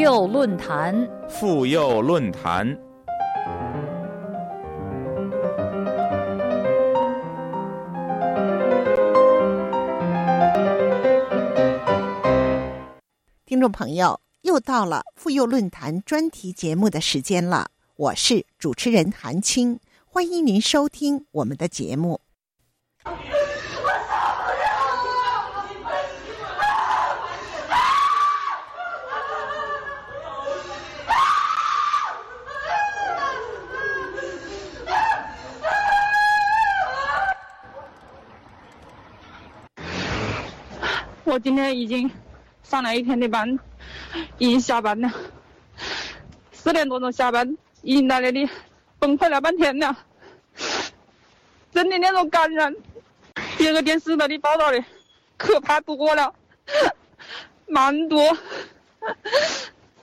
幼论坛，妇幼论坛。听众朋友，又到了妇幼论坛专题节目的时间了，我是主持人韩青，欢迎您收听我们的节目。我今天已经上了一天的班，已经下班了，四点多钟下班，已经在那里崩溃了半天了。真的那种感染，别个电视那里报道的可怕多了，蛮多。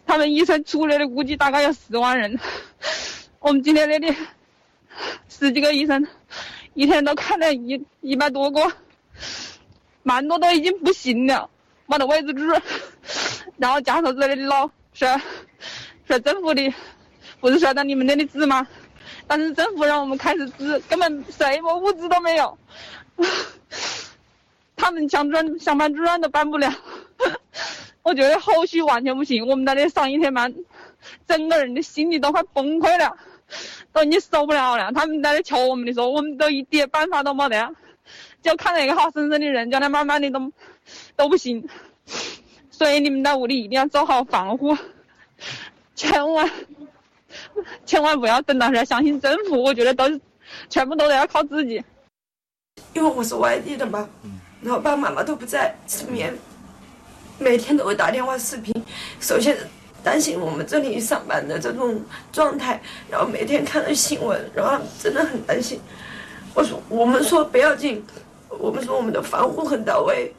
他们医生出来的估计大概有十万人，我们今天那里十几个医生，一天都看了一一百多个。蛮多都已经不行了，没得位置住，然后家属在那里闹，说说政府的不是说到你们那里治吗？但是政府让我们开始治，根本什么物资都没有，他们想转想办住院都办不了，我觉得后续完全不行。我们在那上一天班，整个人的心里都快崩溃了，都已经受不了了。他们在那求我们的时候，我们都一点办法都没得。就看到一个好生生的人，叫他慢慢的都都不行，所以你们在屋里一定要做好防护，千万千万不要等到时相信政府，我觉得都是全部都得要靠自己。因为我是外地的嘛，然后爸爸妈妈都不在身边，每天都会打电话视频。首先担心我们这里上班的这种状态，然后每天看到新闻，然后真的很担心。我说我们说不要紧。我们说我们的防护很到位，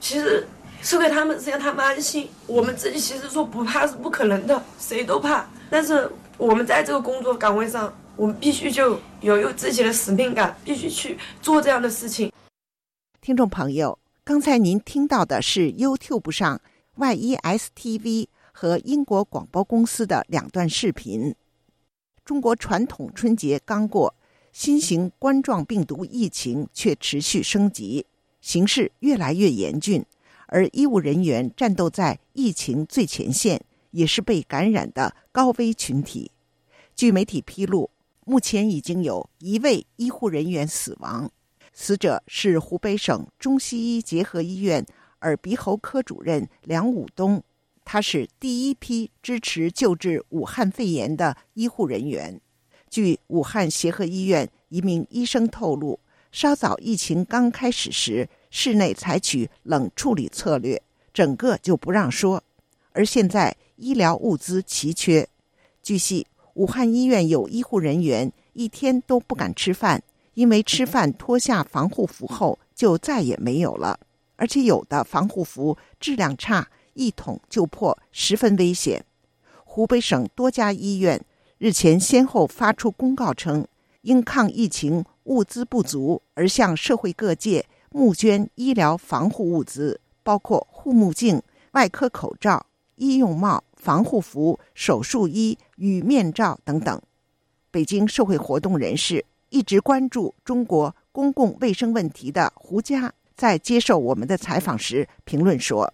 其实是给他们是让他们安心。我们自己其实说不怕是不可能的，谁都怕。但是我们在这个工作岗位上，我们必须就有有自己的使命感，必须去做这样的事情。听众朋友，刚才您听到的是 YouTube 上 YESTV 和英国广播公司的两段视频。中国传统春节刚过。新型冠状病毒疫情却持续升级，形势越来越严峻，而医务人员战斗在疫情最前线，也是被感染的高危群体。据媒体披露，目前已经有一位医护人员死亡，死者是湖北省中西医结合医院耳鼻喉科主任梁武东，他是第一批支持救治武汉肺炎的医护人员。据武汉协和医院一名医生透露，稍早疫情刚开始时，室内采取冷处理策略，整个就不让说。而现在医疗物资奇缺，据悉，武汉医院有医护人员一天都不敢吃饭，因为吃饭脱下防护服后就再也没有了，而且有的防护服质量差，一捅就破，十分危险。湖北省多家医院。日前，先后发出公告称，因抗疫情物资不足，而向社会各界募捐医疗防护物资，包括护目镜、外科口罩、医用帽、防护服、手术衣与面罩等等。北京社会活动人士、一直关注中国公共卫生问题的胡佳，在接受我们的采访时评论说：“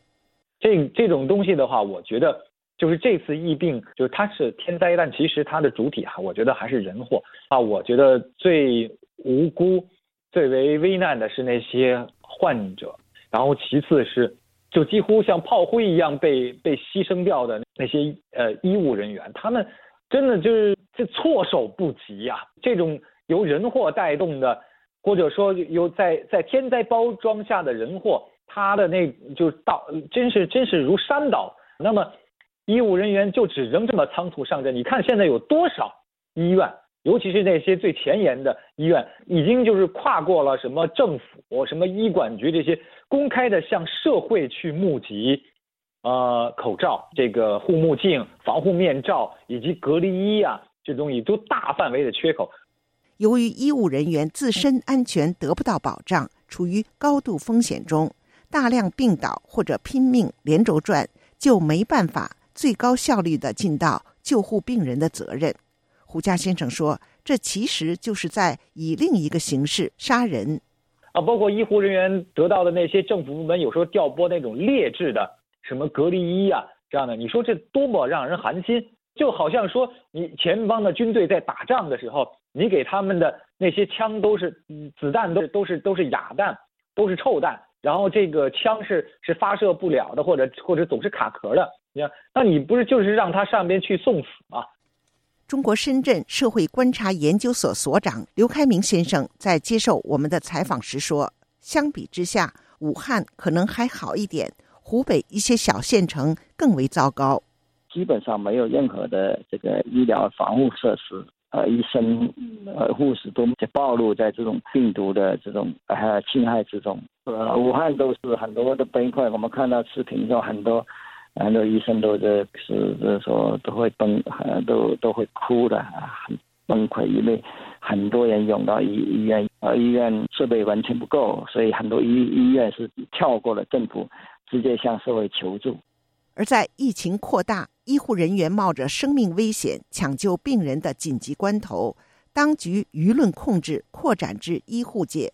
这这种东西的话，我觉得。”就是这次疫病，就是它是天灾，但其实它的主体哈，我觉得还是人祸啊。我觉得最无辜、最为危难的是那些患者，然后其次是就几乎像炮灰一样被被牺牲掉的那些呃医务人员，他们真的就是这措手不及呀。这种由人祸带动的，或者说有在在天灾包装下的人祸，他的那就到真是真是如山倒。那么。医务人员就只能这么仓促上阵。你看现在有多少医院，尤其是那些最前沿的医院，已经就是跨过了什么政府、什么医管局这些公开的向社会去募集，呃，口罩、这个护目镜、防护面罩以及隔离衣啊，这东西都大范围的缺口。由于医务人员自身安全得不到保障，处于高度风险中，大量病倒或者拼命连轴转，就没办法。最高效率的尽到救护病人的责任。胡佳先生说：“这其实就是在以另一个形式杀人。”啊，包括医护人员得到的那些政府部门有时候调拨那种劣质的什么隔离衣啊这样的，你说这多么让人寒心！就好像说你前方的军队在打仗的时候，你给他们的那些枪都是子弹都都是都是哑弹，都是臭弹，然后这个枪是是发射不了的，或者或者总是卡壳的，你看，那你不是就是让他上边去送死吗？中国深圳社会观察研究所所长刘开明先生在接受我们的采访时说：“相比之下，武汉可能还好一点，湖北一些小县城更为糟糕。基本上没有任何的这个医疗防护设施，呃，医生、呃，护士都暴露在这种病毒的这种呃侵害之中。呃，武汉都是很多的崩溃，我们看到视频中很多。”很多医生都是是是说都会崩，都都会哭的，很崩溃，因为很多人涌到医医院，而医院设备完全不够，所以很多医医院是跳过了政府，直接向社会求助。而在疫情扩大、医护人员冒着生命危险抢救病人的紧急关头，当局舆论控制扩展至医护界。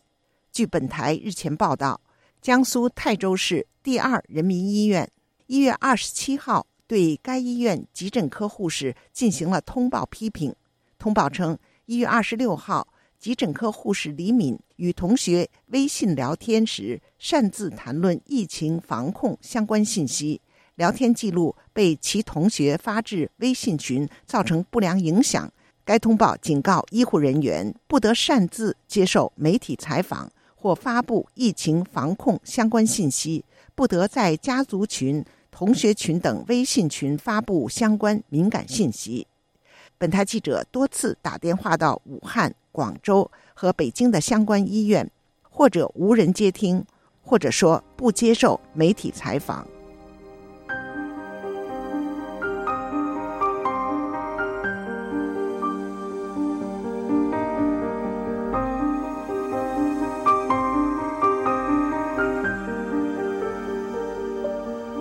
据本台日前报道，江苏泰州市第二人民医院。一月二十七号，对该医院急诊科护士进行了通报批评。通报称，一月二十六号，急诊科护士李敏与同学微信聊天时，擅自谈论疫情防控相关信息，聊天记录被其同学发至微信群，造成不良影响。该通报警告医护人员不得擅自接受媒体采访或发布疫情防控相关信息，不得在家族群。同学群等微信群发布相关敏感信息。本台记者多次打电话到武汉、广州和北京的相关医院，或者无人接听，或者说不接受媒体采访。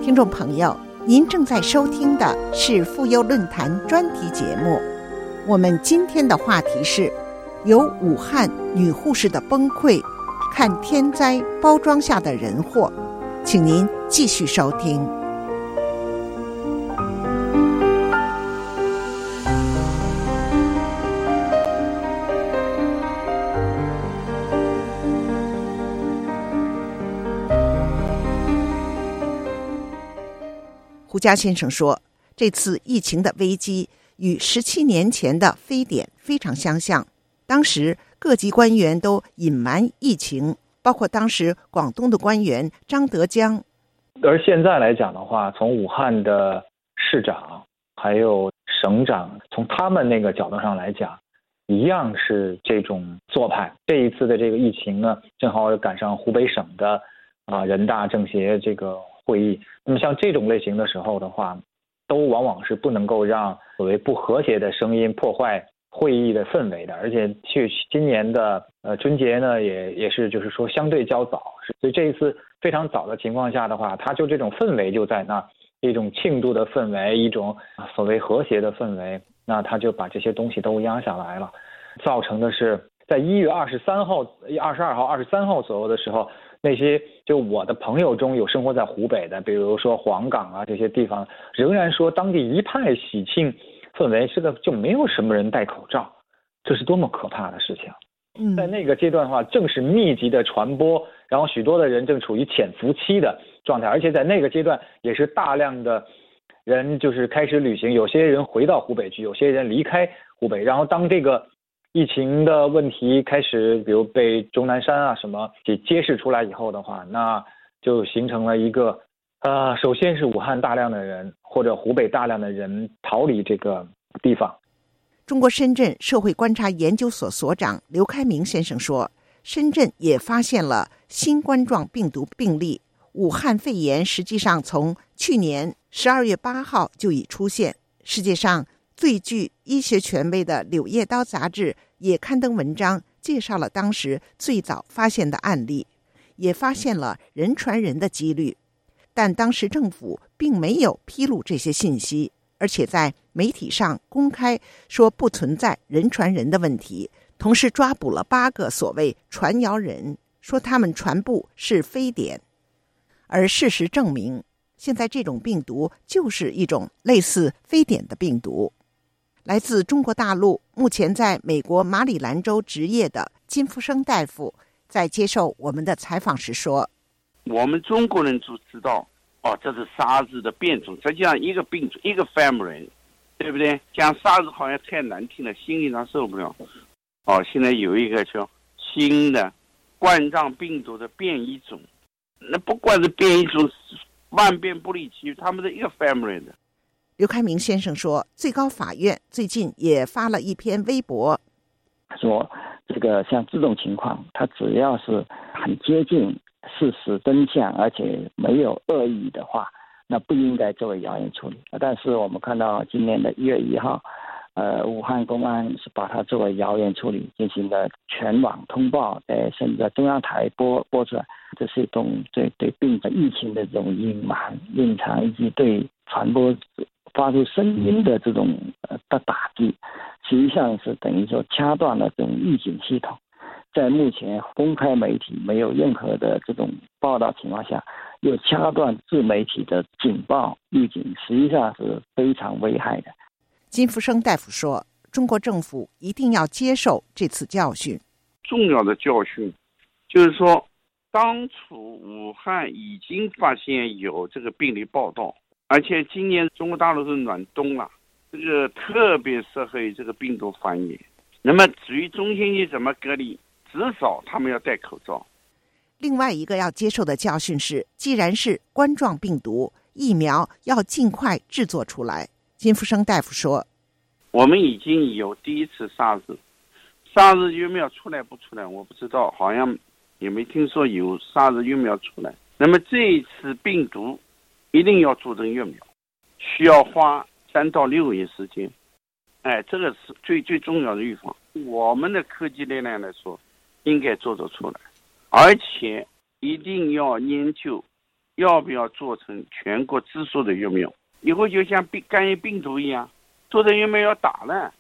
听众朋友，您正在收听的是妇幼论坛专题节目。我们今天的话题是：由武汉女护士的崩溃，看天灾包装下的人祸。请您继续收听。胡佳先生说：“这次疫情的危机与十七年前的非典非常相像。当时各级官员都隐瞒疫情，包括当时广东的官员张德江。而现在来讲的话，从武汉的市长还有省长，从他们那个角度上来讲，一样是这种做派。这一次的这个疫情呢，正好赶上湖北省的啊人大政协这个。”会议，那么像这种类型的时候的话，都往往是不能够让所谓不和谐的声音破坏会议的氛围的。而且去今年的呃春节呢，也也是就是说相对较早，所以这一次非常早的情况下的话，它就这种氛围就在那一种庆祝的氛围，一种所谓和谐的氛围，那他就把这些东西都压下来了，造成的是在一月二十三号、二十二号、二十三号左右的时候。那些就我的朋友中有生活在湖北的，比如说黄冈啊这些地方，仍然说当地一派喜庆氛围，是个就没有什么人戴口罩，这是多么可怕的事情！嗯，在那个阶段的话，正是密集的传播，然后许多的人正处于潜伏期的状态，而且在那个阶段也是大量的人就是开始旅行，有些人回到湖北去，有些人离开湖北，然后当这个。疫情的问题开始，比如被钟南山啊什么给揭示出来以后的话，那就形成了一个，呃，首先是武汉大量的人或者湖北大量的人逃离这个地方。中国深圳社会观察研究所所长刘开明先生说，深圳也发现了新冠状病毒病例。武汉肺炎实际上从去年十二月八号就已出现。世界上最具医学权威的《柳叶刀》杂志。也刊登文章介绍了当时最早发现的案例，也发现了人传人的几率，但当时政府并没有披露这些信息，而且在媒体上公开说不存在人传人的问题，同时抓捕了八个所谓传谣人，说他们传播是非典。而事实证明，现在这种病毒就是一种类似非典的病毒。来自中国大陆，目前在美国马里兰州执业的金福生大夫在接受我们的采访时说：“我们中国人就知道，哦，这是沙子的变种，实际上一个病毒一个 family，对不对？讲沙子好像太难听了，心理上受不了。哦，现在有一个叫新的冠状病毒的变异种。”那不管是变异种，万变不离其，他们是一个 family 的。刘开明先生说，最高法院最近也发了一篇微博，说这个像这种情况，他只要是很接近事实真相，而且没有恶意的话，那不应该作为谣言处理。但是我们看到今年的一月一号。呃，武汉公安是把它作为谣言处理，进行了全网通报，呃，甚至在中央台播播出来，这是一种对对病的疫情的这种隐瞒、隐藏以及对传播发出声音的这种呃的打击，实际上是等于说掐断了这种预警系统，在目前公开媒体没有任何的这种报道情况下，又掐断自媒体的警报预警，实际上是非常危害的。金福生大夫说：“中国政府一定要接受这次教训。重要的教训就是说，当初武汉已经发现有这个病例报道，而且今年中国大陆是暖冬了，这个特别适合于这个病毒繁衍。那么至于中心区怎么隔离，至少他们要戴口罩。另外一个要接受的教训是，既然是冠状病毒，疫苗要尽快制作出来。”金福生大夫说：“我们已经有第一次 SARS，SARS 疫苗出来不出来我不知道，好像也没听说有 SARS 疫苗出来。那么这一次病毒一定要做成疫苗，需要花三到六个月时间。哎，这个是最最重要的预防。我们的科技力量来说，应该做得出来，而且一定要研究要不要做成全国制作的疫苗。”以后就像病肝炎病毒一样，做成疫苗要打了。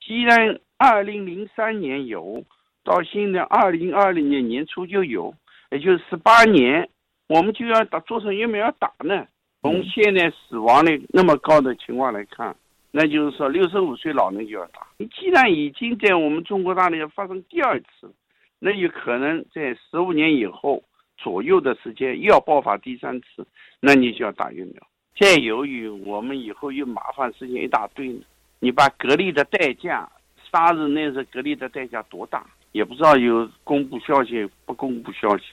既然二零零三年有，到现在二零二零年年初就有，也就是十八年，我们就要打做成疫苗要打呢。从现在死亡率那么高的情况来看，那就是说六十五岁老人就要打。你既然已经在我们中国大陆发生第二次，那有可能在十五年以后左右的时间又要爆发第三次，那你就要打疫苗。再由于我们以后又麻烦事情一大堆呢，你把隔离的代价，杀人那是隔离的代价多大，也不知道有公布消息不公布消息。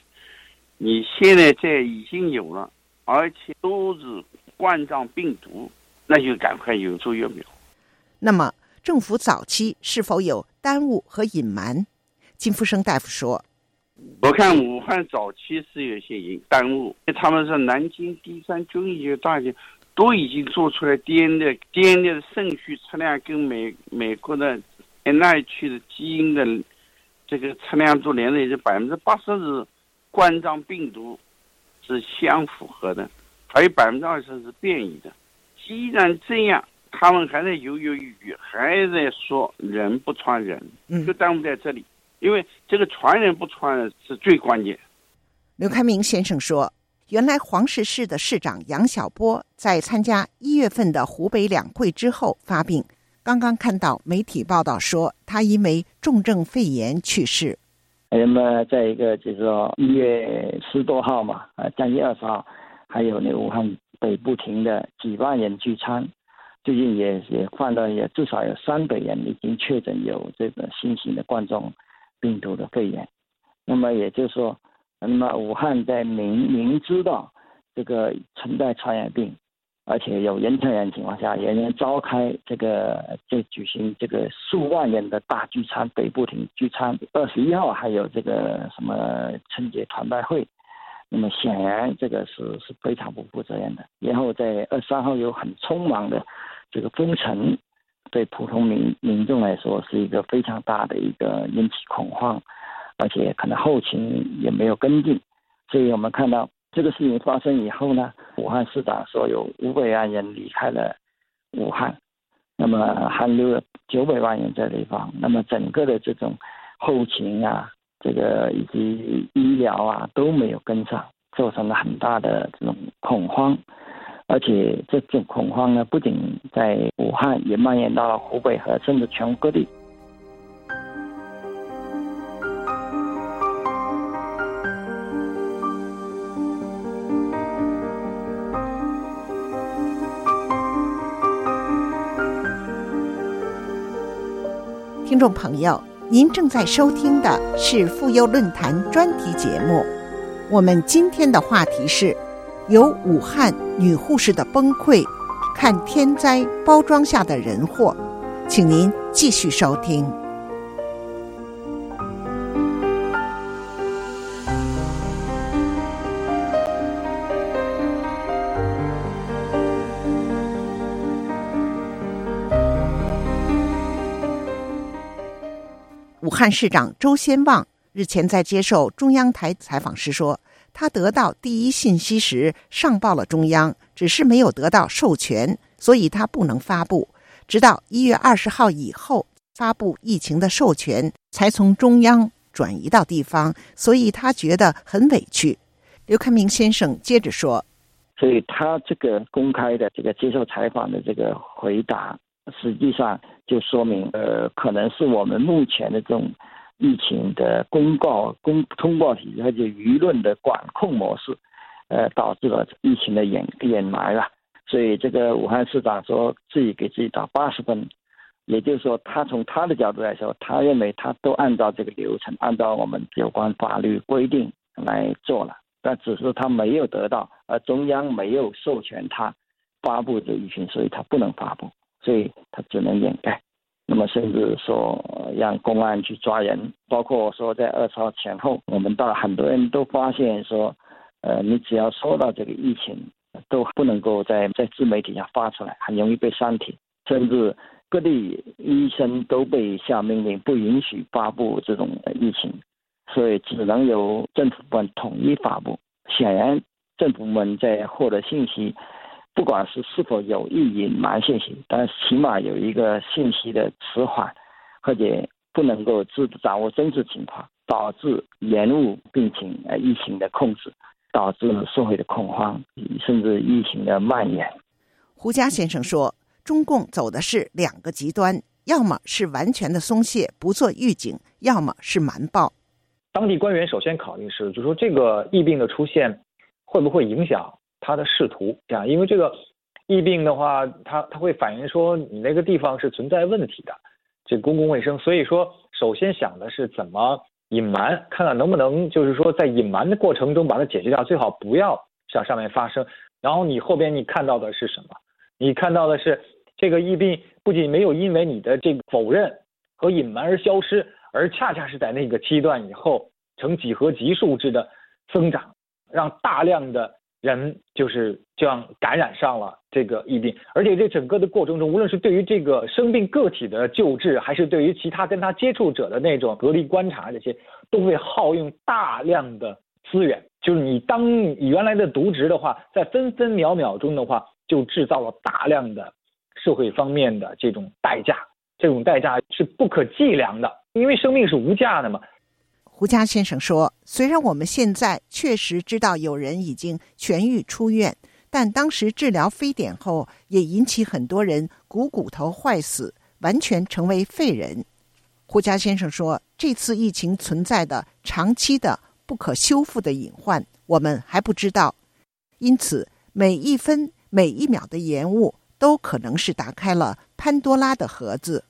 你现在在已经有了，而且都是冠状病毒，那就赶快有做疫苗。那么政府早期是否有耽误和隐瞒？金福生大夫说。我看武汉早期是有些隐耽误，他们说南京第三军医学大学都已经做出来 DNA DNA 的顺序测量，跟美美国的 NIH 的基因的这个测量都连在一起，百分之八十是冠状病毒是相符合的，还有百分之二十是变异的。既然这样，他们还在犹犹豫豫，还在说人不传人，就耽误在这里。因为这个传人不传人是最关键。刘开明先生说：“原来黄石市的市长杨晓波在参加一月份的湖北两会之后发病，刚刚看到媒体报道说他因为重症肺炎去世。那么，在一个就是说一月十多号嘛，啊，将近二十号，还有那武汉北部停的几万人聚餐，最近也也换到也至少有三百人已经确诊有这个新型的冠状。”病毒的肺炎，那么也就是说，那么武汉在明明知道这个存在传染病，而且有人传染情况下，仍然召开这个这举行这个数万人的大聚餐，北部亭聚餐，二十一号还有这个什么春节团拜会，那么显然这个是是非常不负责任的。然后在二十三号有很匆忙的这个封城。对普通民民众来说是一个非常大的一个引起恐慌，而且可能后勤也没有跟进，所以我们看到这个事情发生以后呢，武汉市长说有五百万人离开了武汉，那么还留了九百万人在地方，那么整个的这种后勤啊，这个以及医疗啊都没有跟上，造成了很大的这种恐慌，而且这种恐慌呢，不仅在武汉，也蔓延到了湖北和甚至全国各地。听众朋友，您正在收听的是妇幼论坛专题节目。我们今天的话题是：由武汉女护士的崩溃，看天灾包装下的人祸。请您继续收听。武汉市长周先旺日前在接受中央台采访时说，他得到第一信息时上报了中央，只是没有得到授权，所以他不能发布。直到一月二十号以后发布疫情的授权，才从中央转移到地方，所以他觉得很委屈。刘开明先生接着说：“所以他这个公开的这个接受采访的这个回答。”实际上就说明，呃，可能是我们目前的这种疫情的公告、公通报体系，而且舆论的管控模式，呃，导致了疫情的掩掩埋了。所以，这个武汉市长说自己给自己打八十分，也就是说，他从他的角度来说，他认为他都按照这个流程，按照我们有关法律规定来做了，但只是他没有得到，而中央没有授权他发布这疫情，所以他不能发布。对他只能掩盖，那么甚至说让公安去抓人，包括说在二十号前后，我们到了很多人都发现说，呃，你只要说到这个疫情，都不能够在在自媒体上发出来，很容易被删帖，甚至各地医生都被下命令不允许发布这种疫情，所以只能由政府部门统一发布。显然，政府部门在获得信息。不管是是否有意隐瞒信息，但起码有一个信息的迟缓，或者不能够知掌握真实情况，导致延误病情呃疫情的控制，导致社会的恐慌，甚至疫情的蔓延。胡佳先生说，中共走的是两个极端，要么是完全的松懈，不做预警，要么是瞒报。当地官员首先考虑是，就说这个疫病的出现会不会影响？他的仕途，这样，因为这个疫病的话，它它会反映说你那个地方是存在问题的，这公共卫生，所以说首先想的是怎么隐瞒，看看能不能就是说在隐瞒的过程中把它解决掉，最好不要向上面发生。然后你后边你看到的是什么？你看到的是这个疫病不仅没有因为你的这个否认和隐瞒而消失，而恰恰是在那个期段以后呈几何级数制的增长，让大量的。人就是这样感染上了这个疫病，而且这整个的过程中，无论是对于这个生病个体的救治，还是对于其他跟他接触者的那种隔离观察，这些都会耗用大量的资源。就是你当你原来的渎职的话，在分分秒秒钟的话，就制造了大量的社会方面的这种代价，这种代价是不可计量的，因为生命是无价的嘛。胡佳先生说：“虽然我们现在确实知道有人已经痊愈出院，但当时治疗非典后，也引起很多人股骨头坏死，完全成为废人。”胡佳先生说：“这次疫情存在的长期的不可修复的隐患，我们还不知道，因此每一分每一秒的延误，都可能是打开了潘多拉的盒子。”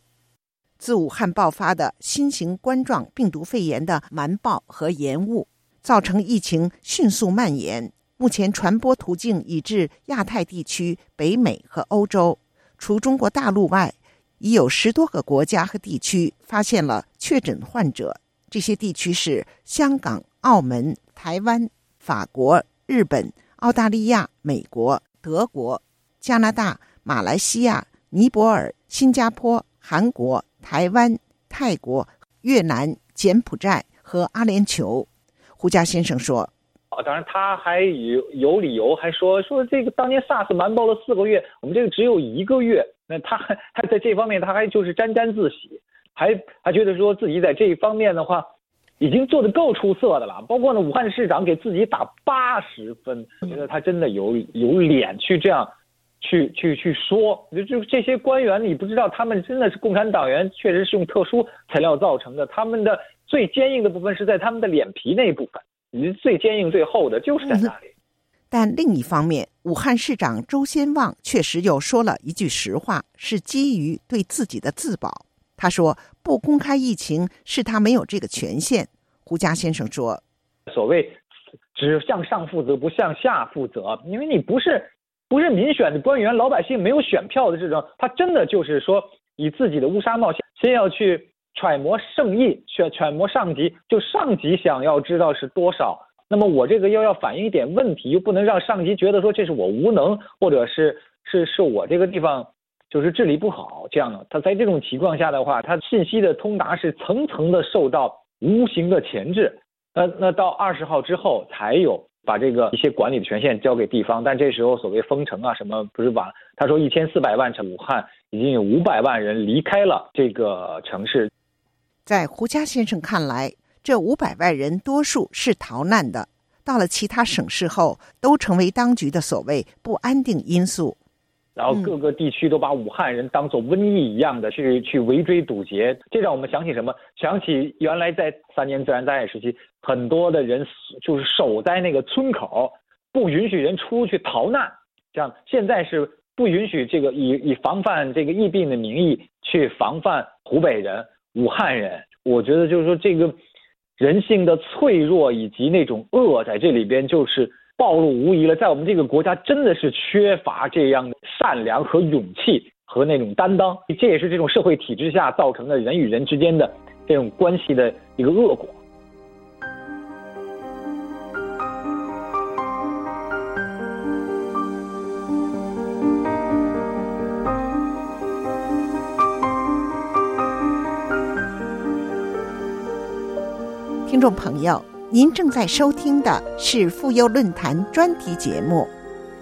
自武汉爆发的新型冠状病毒肺炎的瞒报和延误，造成疫情迅速蔓延。目前传播途径已至亚太地区、北美和欧洲。除中国大陆外，已有十多个国家和地区发现了确诊患者。这些地区是香港、澳门、台湾、法国、日本、澳大利亚、美国、德国、加拿大、马来西亚、尼泊尔、新加坡、韩国。台湾、泰国、越南、柬埔寨和阿联酋，胡佳先生说：“啊，当然他还有有理由，还说说这个当年 SARS 瞒报了四个月，我们这个只有一个月。那他还 还在这方面，他还就是沾沾自喜，还还觉得说自己在这一方面的话，已经做得够出色的了。包括呢，武汉市长给自己打八十分，我觉得他真的有有脸去这样，去去去说。就就这些官员，你不知道他们真的是共产党员，确实是用特殊材料造成的。他们的最坚硬的部分是在他们的脸皮那一部分，你最坚硬最厚的就是在那里。但另一方面，武汉市长周先旺确实又说了一句实话，是基于对自己的自保。他说：“不公开疫情是他没有这个权限。”胡佳先生说：“所谓只向上负责，不向下负责，因为你不是不是民选的官员，老百姓没有选票的这种，他真的就是说以自己的乌纱帽先先要去揣摩圣意，揣揣摩上级，就上级想要知道是多少。”那么我这个又要反映一点问题，又不能让上级觉得说这是我无能，或者是是是我这个地方就是治理不好这样的。他在这种情况下的话，他信息的通达是层层的受到无形的钳制。那那到二十号之后才有把这个一些管理的权限交给地方，但这时候所谓封城啊什么不是晚？他说一千四百万城，武汉已经有五百万人离开了这个城市。在胡佳先生看来。这五百万人多数是逃难的，到了其他省市后，都成为当局的所谓不安定因素。然后各个地区都把武汉人当做瘟疫一样的去去围追堵截，这让我们想起什么？想起原来在三年自然灾害时期，很多的人就是守在那个村口，不允许人出去逃难。这样现在是不允许这个以以防范这个疫病的名义去防范湖北人、武汉人。我觉得就是说这个。人性的脆弱以及那种恶，在这里边就是暴露无遗了。在我们这个国家，真的是缺乏这样的善良和勇气和那种担当，这也是这种社会体制下造成的人与人之间的这种关系的一个恶果。听众朋友，您正在收听的是妇幼论坛专题节目。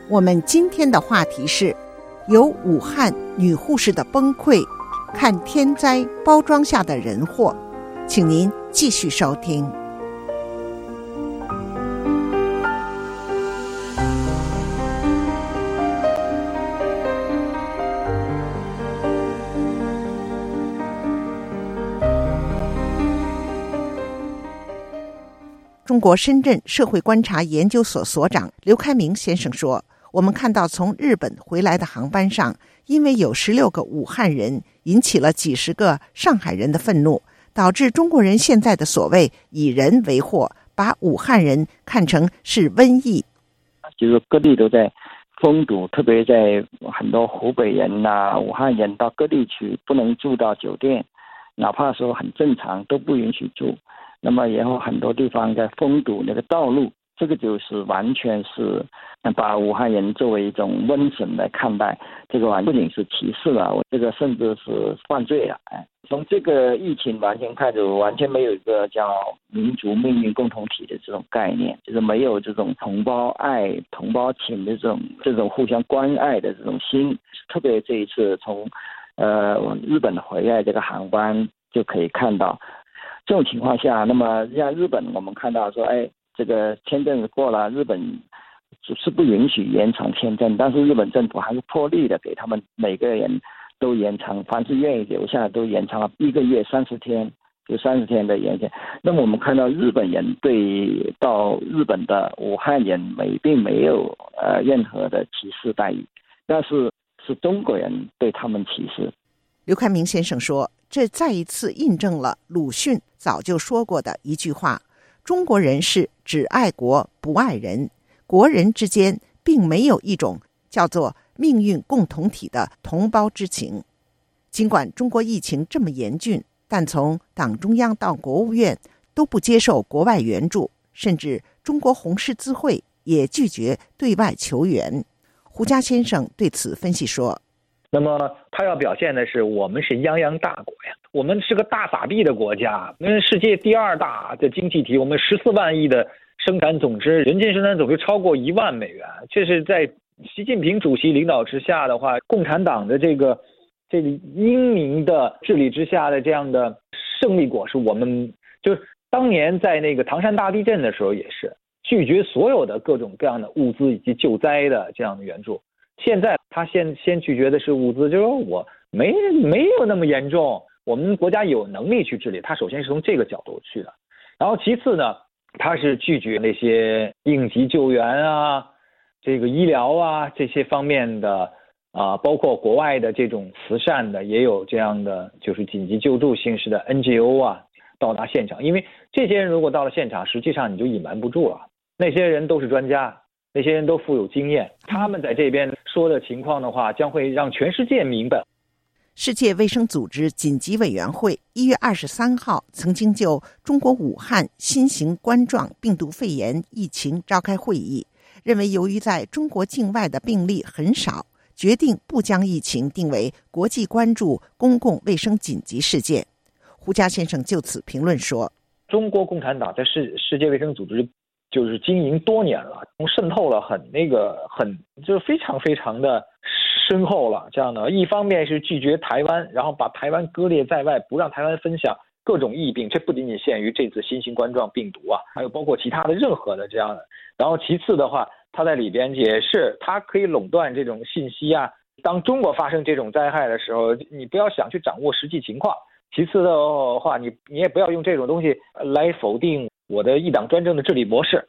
我们今天的话题是：由武汉女护士的崩溃，看天灾包装下的人祸。请您继续收听。中国深圳社会观察研究所所长刘开明先生说：“我们看到从日本回来的航班上，因为有十六个武汉人，引起了几十个上海人的愤怒，导致中国人现在的所谓以人为祸，把武汉人看成是瘟疫。就是各地都在封堵，特别在很多湖北人呐、武汉人到各地去，不能住到酒店，哪怕说很正常，都不允许住。”那么，然后很多地方在封堵那个道路，这个就是完全是把武汉人作为一种瘟神来看待，这个完不仅是歧视了，我这个甚至是犯罪了。哎，从这个疫情完全看着，完全没有一个叫民族命运共同体的这种概念，就是没有这种同胞爱、同胞情的这种这种互相关爱的这种心。特别这一次从呃日本回来这个航班就可以看到。这种情况下，那么像日本，我们看到说，哎，这个签证过了，日本是不允许延长签证，但是日本政府还是破例的给他们每个人都延长，凡是愿意留下来都延长了一个月三十天，就三十天的延长。那么我们看到日本人对到日本的武汉人没并没有呃任何的歧视待遇，但是是中国人对他们歧视。刘开明先生说。这再一次印证了鲁迅早就说过的一句话：“中国人是只爱国不爱人，国人之间并没有一种叫做命运共同体的同胞之情。”尽管中国疫情这么严峻，但从党中央到国务院都不接受国外援助，甚至中国红十字会也拒绝对外求援。胡佳先生对此分析说。那么他要表现的是，我们是泱泱大国呀，我们是个大撒币的国家，那世界第二大的经济体，我们十四万亿的生产总值，人均生产总值超过一万美元，这是在习近平主席领导之下的话，共产党的这个这个英明的治理之下的这样的胜利果实，我们就当年在那个唐山大地震的时候也是拒绝所有的各种各样的物资以及救灾的这样的援助。现在他先先拒绝的是物资，就是说我没没有那么严重，我们国家有能力去治理。他首先是从这个角度去的，然后其次呢，他是拒绝那些应急救援啊、这个医疗啊这些方面的啊，包括国外的这种慈善的也有这样的，就是紧急救助形式的 NGO 啊到达现场，因为这些人如果到了现场，实际上你就隐瞒不住了，那些人都是专家。那些人都富有经验，他们在这边说的情况的话，将会让全世界明白。世界卫生组织紧急委员会一月二十三号曾经就中国武汉新型冠状病毒肺炎疫情召开会议，认为由于在中国境外的病例很少，决定不将疫情定为国际关注公共卫生紧急事件。胡佳先生就此评论说：“中国共产党在世世界卫生组织。”就是经营多年了，渗透了很那个很，就是非常非常的深厚了。这样的，一方面是拒绝台湾，然后把台湾割裂在外，不让台湾分享各种疫病。这不仅仅限于这次新型冠状病毒啊，还有包括其他的任何的这样的。然后其次的话，他在里边也是，他可以垄断这种信息啊。当中国发生这种灾害的时候，你不要想去掌握实际情况。其次的话，你你也不要用这种东西来否定。我的一党专政的治理模式，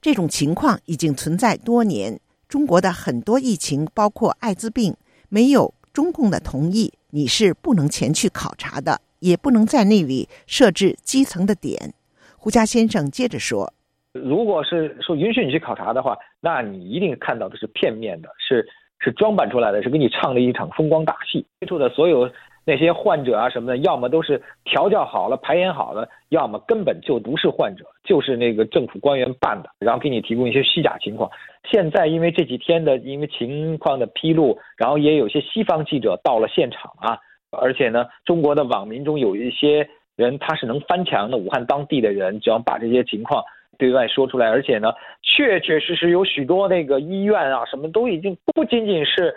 这种情况已经存在多年。中国的很多疫情，包括艾滋病，没有中共的同意，你是不能前去考察的，也不能在那里设置基层的点。胡佳先生接着说：“如果是说允许你去考察的话，那你一定看到的是片面的，是是装扮出来的，是给你唱了一场风光大戏。接触的所有。”那些患者啊什么的，要么都是调教好了、排演好了，要么根本就不是患者，就是那个政府官员办的，然后给你提供一些虚假情况。现在因为这几天的因为情况的披露，然后也有些西方记者到了现场啊，而且呢，中国的网民中有一些人他是能翻墙的，武汉当地的人，只要把这些情况对外说出来，而且呢，确确实实有许多那个医院啊什么都已经不仅仅是。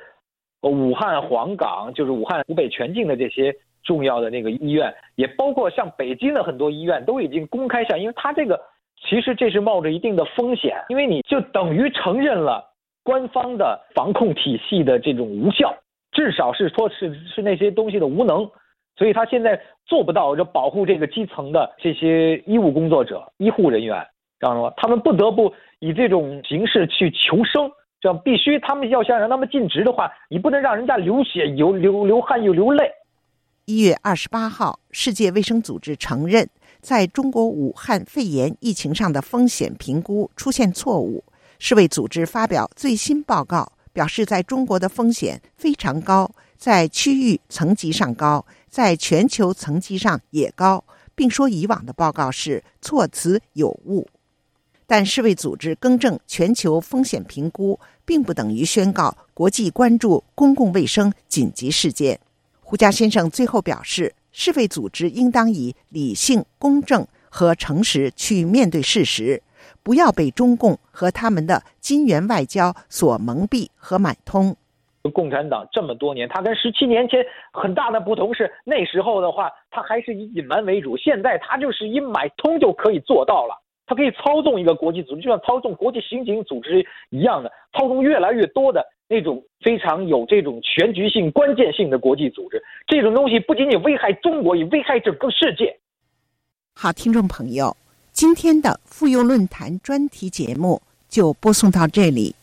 武汉黄冈就是武汉湖北全境的这些重要的那个医院，也包括像北京的很多医院都已经公开向，因为他这个其实这是冒着一定的风险，因为你就等于承认了官方的防控体系的这种无效，至少是说是是那些东西的无能，所以他现在做不到就保护这个基层的这些医务工作者、医护人员，知道吗？他们不得不以这种形式去求生。这必须，他们要想让他们尽职的话，你不能让人家流血、流流流汗又流泪。一月二十八号，世界卫生组织承认，在中国武汉肺炎疫情上的风险评估出现错误。世卫组织发表最新报告，表示在中国的风险非常高，在区域层级上高，在全球层级上也高，并说以往的报告是措辞有误。但世卫组织更正全球风险评估，并不等于宣告国际关注公共卫生紧急事件。胡佳先生最后表示，世卫组织应当以理性、公正和诚实去面对事实，不要被中共和他们的金元外交所蒙蔽和买通。共产党这么多年，他跟十七年前很大的不同是，那时候的话，他还是以隐瞒为主，现在他就是以买通就可以做到了。它可以操纵一个国际组织，就像操纵国际刑警组织一样的，操纵越来越多的那种非常有这种全局性、关键性的国际组织。这种东西不仅仅危害中国，也危害整个世界。好，听众朋友，今天的妇幼论坛专题节目就播送到这里。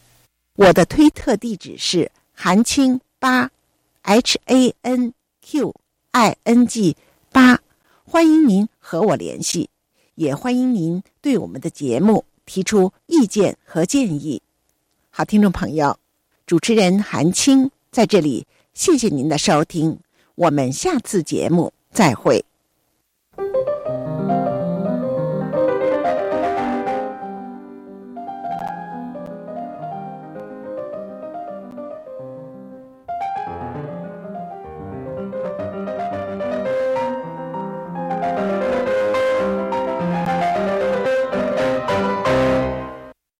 我的推特地址是韩青八，H A N Q I N G 八，欢迎您和我联系。也欢迎您对我们的节目提出意见和建议。好，听众朋友，主持人韩青在这里，谢谢您的收听，我们下次节目再会。